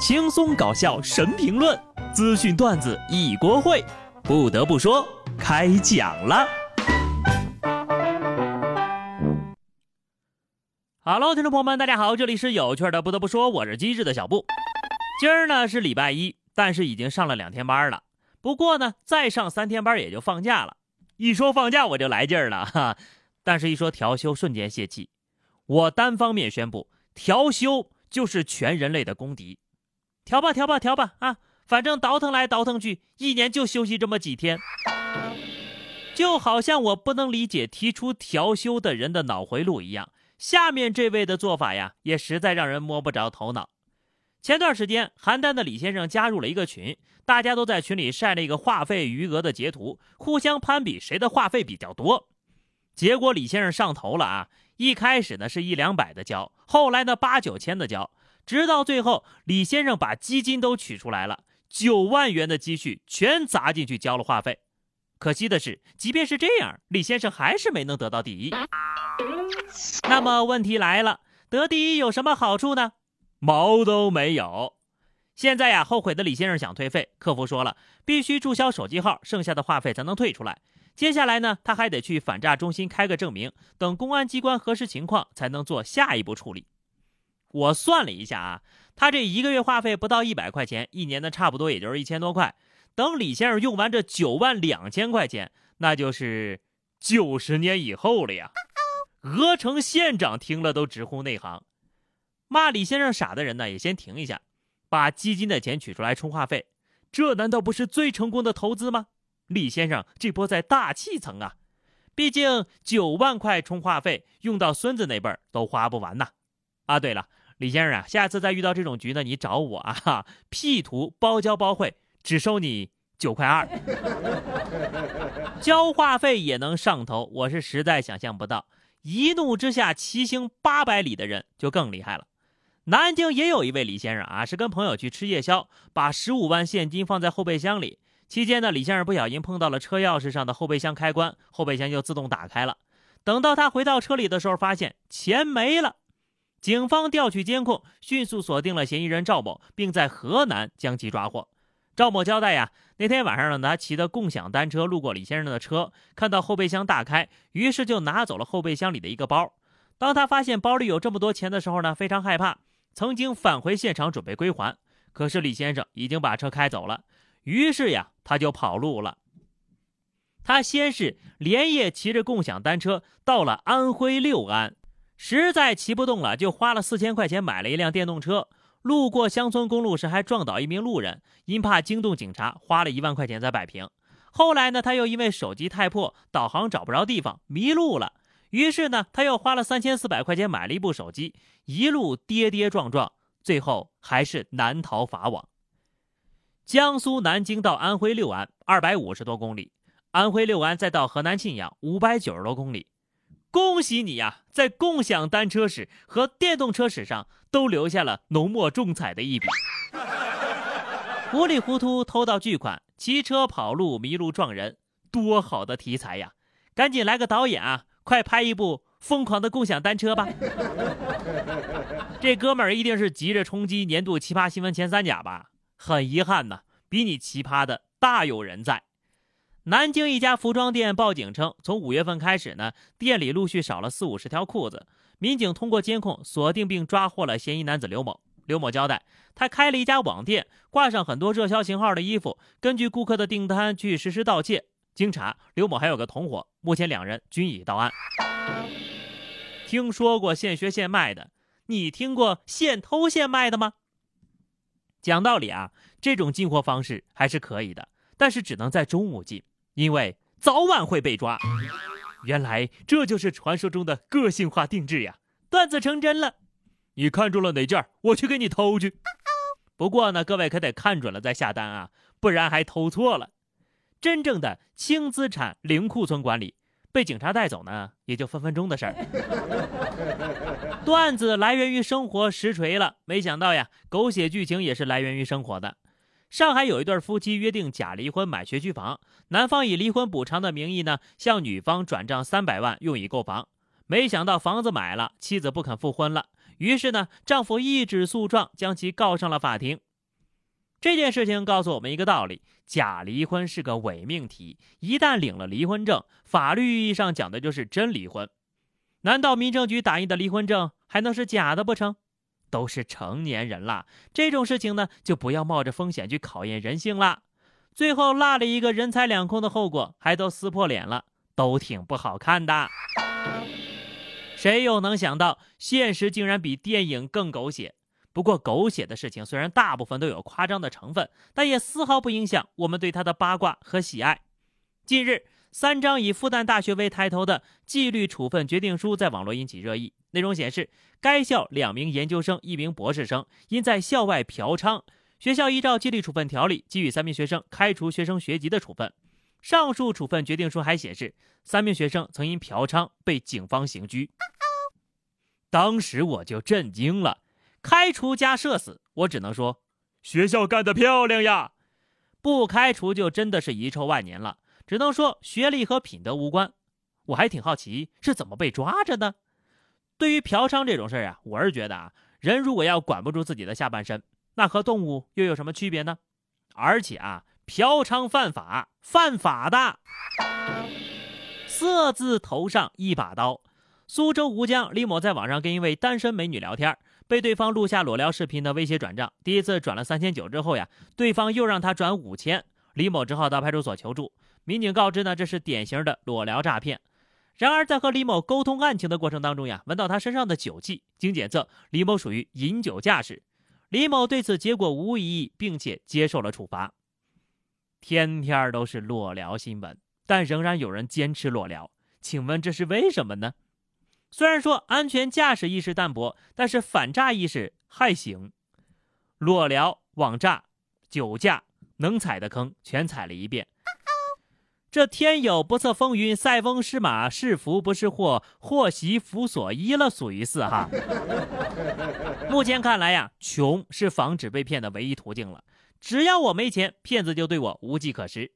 轻松搞笑神评论，资讯段子一锅烩。不得不说，开讲了。Hello，听众朋友们，大家好，这里是有趣的。不得不说，我是机智的小布。今儿呢是礼拜一，但是已经上了两天班了。不过呢，再上三天班也就放假了。一说放假我就来劲儿了哈，但是一说调休瞬间泄气。我单方面宣布，调休就是全人类的公敌。调吧，调吧，调吧啊！反正倒腾来倒腾去，一年就休息这么几天，就好像我不能理解提出调休的人的脑回路一样。下面这位的做法呀，也实在让人摸不着头脑。前段时间，邯郸的李先生加入了一个群，大家都在群里晒了一个话费余额的截图，互相攀比谁的话费比较多。结果李先生上头了啊！一开始呢是一两百的交，后来呢八九千的交。直到最后，李先生把基金都取出来了，九万元的积蓄全砸进去交了话费。可惜的是，即便是这样，李先生还是没能得到第一。那么问题来了，得第一有什么好处呢？毛都没有。现在呀，后悔的李先生想退费，客服说了，必须注销手机号，剩下的话费才能退出来。接下来呢，他还得去反诈中心开个证明，等公安机关核实情况，才能做下一步处理。我算了一下啊，他这一个月话费不到一百块钱，一年呢差不多也就是一千多块。等李先生用完这九万两千块钱，那就是九十年以后了呀。鹅城县长听了都直呼内行，骂李先生傻的人呢也先停一下，把基金的钱取出来充话费，这难道不是最成功的投资吗？李先生这波在大气层啊，毕竟九万块充话费用到孙子那辈儿都花不完呐。啊，对了。李先生啊，下次再遇到这种局呢，你找我啊，P 图包教包会，只收你九块二。交话费也能上头，我是实在想象不到。一怒之下骑行八百里的人就更厉害了。南京也有一位李先生啊，是跟朋友去吃夜宵，把十五万现金放在后备箱里。期间呢，李先生不小心碰到了车钥匙上的后备箱开关，后备箱就自动打开了。等到他回到车里的时候，发现钱没了。警方调取监控，迅速锁定了嫌疑人赵某，并在河南将其抓获。赵某交代呀，那天晚上呢，他骑的共享单车路过李先生的车，看到后备箱大开，于是就拿走了后备箱里的一个包。当他发现包里有这么多钱的时候呢，非常害怕，曾经返回现场准备归还，可是李先生已经把车开走了，于是呀，他就跑路了。他先是连夜骑着共享单车到了安徽六安。实在骑不动了，就花了四千块钱买了一辆电动车。路过乡村公路时，还撞倒一名路人，因怕惊动警察，花了一万块钱才摆平。后来呢，他又因为手机太破，导航找不着地方，迷路了。于是呢，他又花了三千四百块钱买了一部手机，一路跌跌撞撞，最后还是难逃法网。江苏南京到安徽六安二百五十多公里，安徽六安再到河南沁阳五百九十多公里。恭喜你呀，在共享单车史和电动车史上都留下了浓墨重彩的一笔。糊里糊涂偷到巨款，骑车跑路迷路撞人，多好的题材呀！赶紧来个导演啊，快拍一部《疯狂的共享单车》吧！这哥们儿一定是急着冲击年度奇葩新闻前三甲吧？很遗憾呐，比你奇葩的大有人在。南京一家服装店报警称，从五月份开始呢，店里陆续少了四五十条裤子。民警通过监控锁定并抓获了嫌疑男子刘某。刘某交代，他开了一家网店，挂上很多热销型号的衣服，根据顾客的订单去实施盗窃。经查，刘某还有个同伙，目前两人均已到案。听说过现学现卖的，你听过现偷现卖的吗？讲道理啊，这种进货方式还是可以的，但是只能在中午进。因为早晚会被抓，原来这就是传说中的个性化定制呀！段子成真了，你看中了哪件，我去给你偷去。不过呢，各位可得看准了再下单啊，不然还偷错了。真正的轻资产、零库存管理，被警察带走呢，也就分分钟的事儿。段子来源于生活，实锤了。没想到呀，狗血剧情也是来源于生活的。上海有一对夫妻约定假离婚买学区房，男方以离婚补偿的名义呢，向女方转账三百万用以购房。没想到房子买了，妻子不肯复婚了，于是呢，丈夫一纸诉状将其告上了法庭。这件事情告诉我们一个道理：假离婚是个伪命题，一旦领了离婚证，法律意义上讲的就是真离婚。难道民政局打印的离婚证还能是假的不成？都是成年人了，这种事情呢，就不要冒着风险去考验人性了。最后落了一个人财两空的后果，还都撕破脸了，都挺不好看的。谁又能想到，现实竟然比电影更狗血？不过，狗血的事情虽然大部分都有夸张的成分，但也丝毫不影响我们对他的八卦和喜爱。近日，三张以复旦大学为抬头的纪律处分决定书在网络引起热议。内容显示，该校两名研究生、一名博士生因在校外嫖娼，学校依照纪律处分条例给予三名学生开除学生学籍的处分。上述处分决定书还显示，三名学生曾因嫖娼被警方刑拘。当时我就震惊了，开除加社死，我只能说，学校干得漂亮呀！不开除就真的是遗臭万年了，只能说学历和品德无关。我还挺好奇是怎么被抓着的。对于嫖娼这种事儿啊，我是觉得啊，人如果要管不住自己的下半身，那和动物又有什么区别呢？而且啊，嫖娼犯法，犯法的。色字头上一把刀。苏州吴江李某在网上跟一位单身美女聊天，被对方录下裸聊视频的威胁转账。第一次转了三千九之后呀，对方又让他转五千，李某只好到派出所求助。民警告知呢，这是典型的裸聊诈骗。然而，在和李某沟通案情的过程当中呀，闻到他身上的酒气，经检测，李某属于饮酒驾驶。李某对此结果无异议，并且接受了处罚。天天都是裸聊新闻，但仍然有人坚持裸聊，请问这是为什么呢？虽然说安全驾驶意识淡薄，但是反诈意识还行。裸聊、网诈、酒驾，能踩的坑全踩了一遍。这天有不测风云，塞翁失马，是福不是祸，祸兮福所依了，属于是哈。目前看来呀，穷是防止被骗的唯一途径了。只要我没钱，骗子就对我无计可施。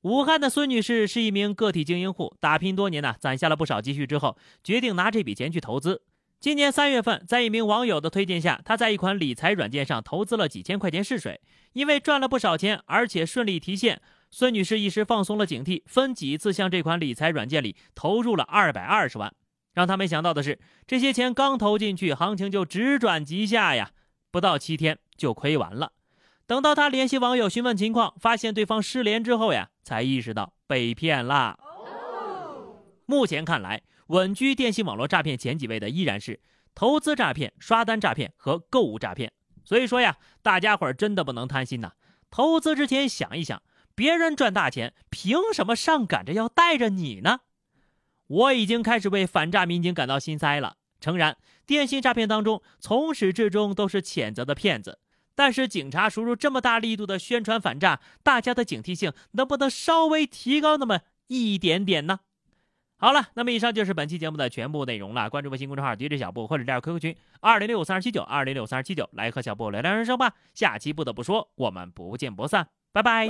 武汉的孙女士是一名个体经营户，打拼多年呢，攒下了不少积蓄之后，决定拿这笔钱去投资。今年三月份，在一名网友的推荐下，她在一款理财软件上投资了几千块钱试水，因为赚了不少钱，而且顺利提现。孙女士一时放松了警惕，分几次向这款理财软件里投入了二百二十万。让她没想到的是，这些钱刚投进去，行情就直转急下呀，不到七天就亏完了。等到她联系网友询问情况，发现对方失联之后呀，才意识到被骗了。目前看来，稳居电信网络诈骗前几位的依然是投资诈骗、刷单诈骗和购物诈骗。所以说呀，大家伙儿真的不能贪心呐，投资之前想一想。别人赚大钱，凭什么上赶着要带着你呢？我已经开始为反诈民警感到心塞了。诚然，电信诈骗当中从始至终都是谴责的骗子，但是警察叔叔这么大力度的宣传反诈，大家的警惕性能不能稍微提高那么一点点呢？好了，那么以上就是本期节目的全部内容了。关注微信公众号 DJ 小布或者加入 QQ 群二零六五三二七九二零六三二七九，来和小布聊聊人生吧。下期不得不说，我们不见不散，拜拜。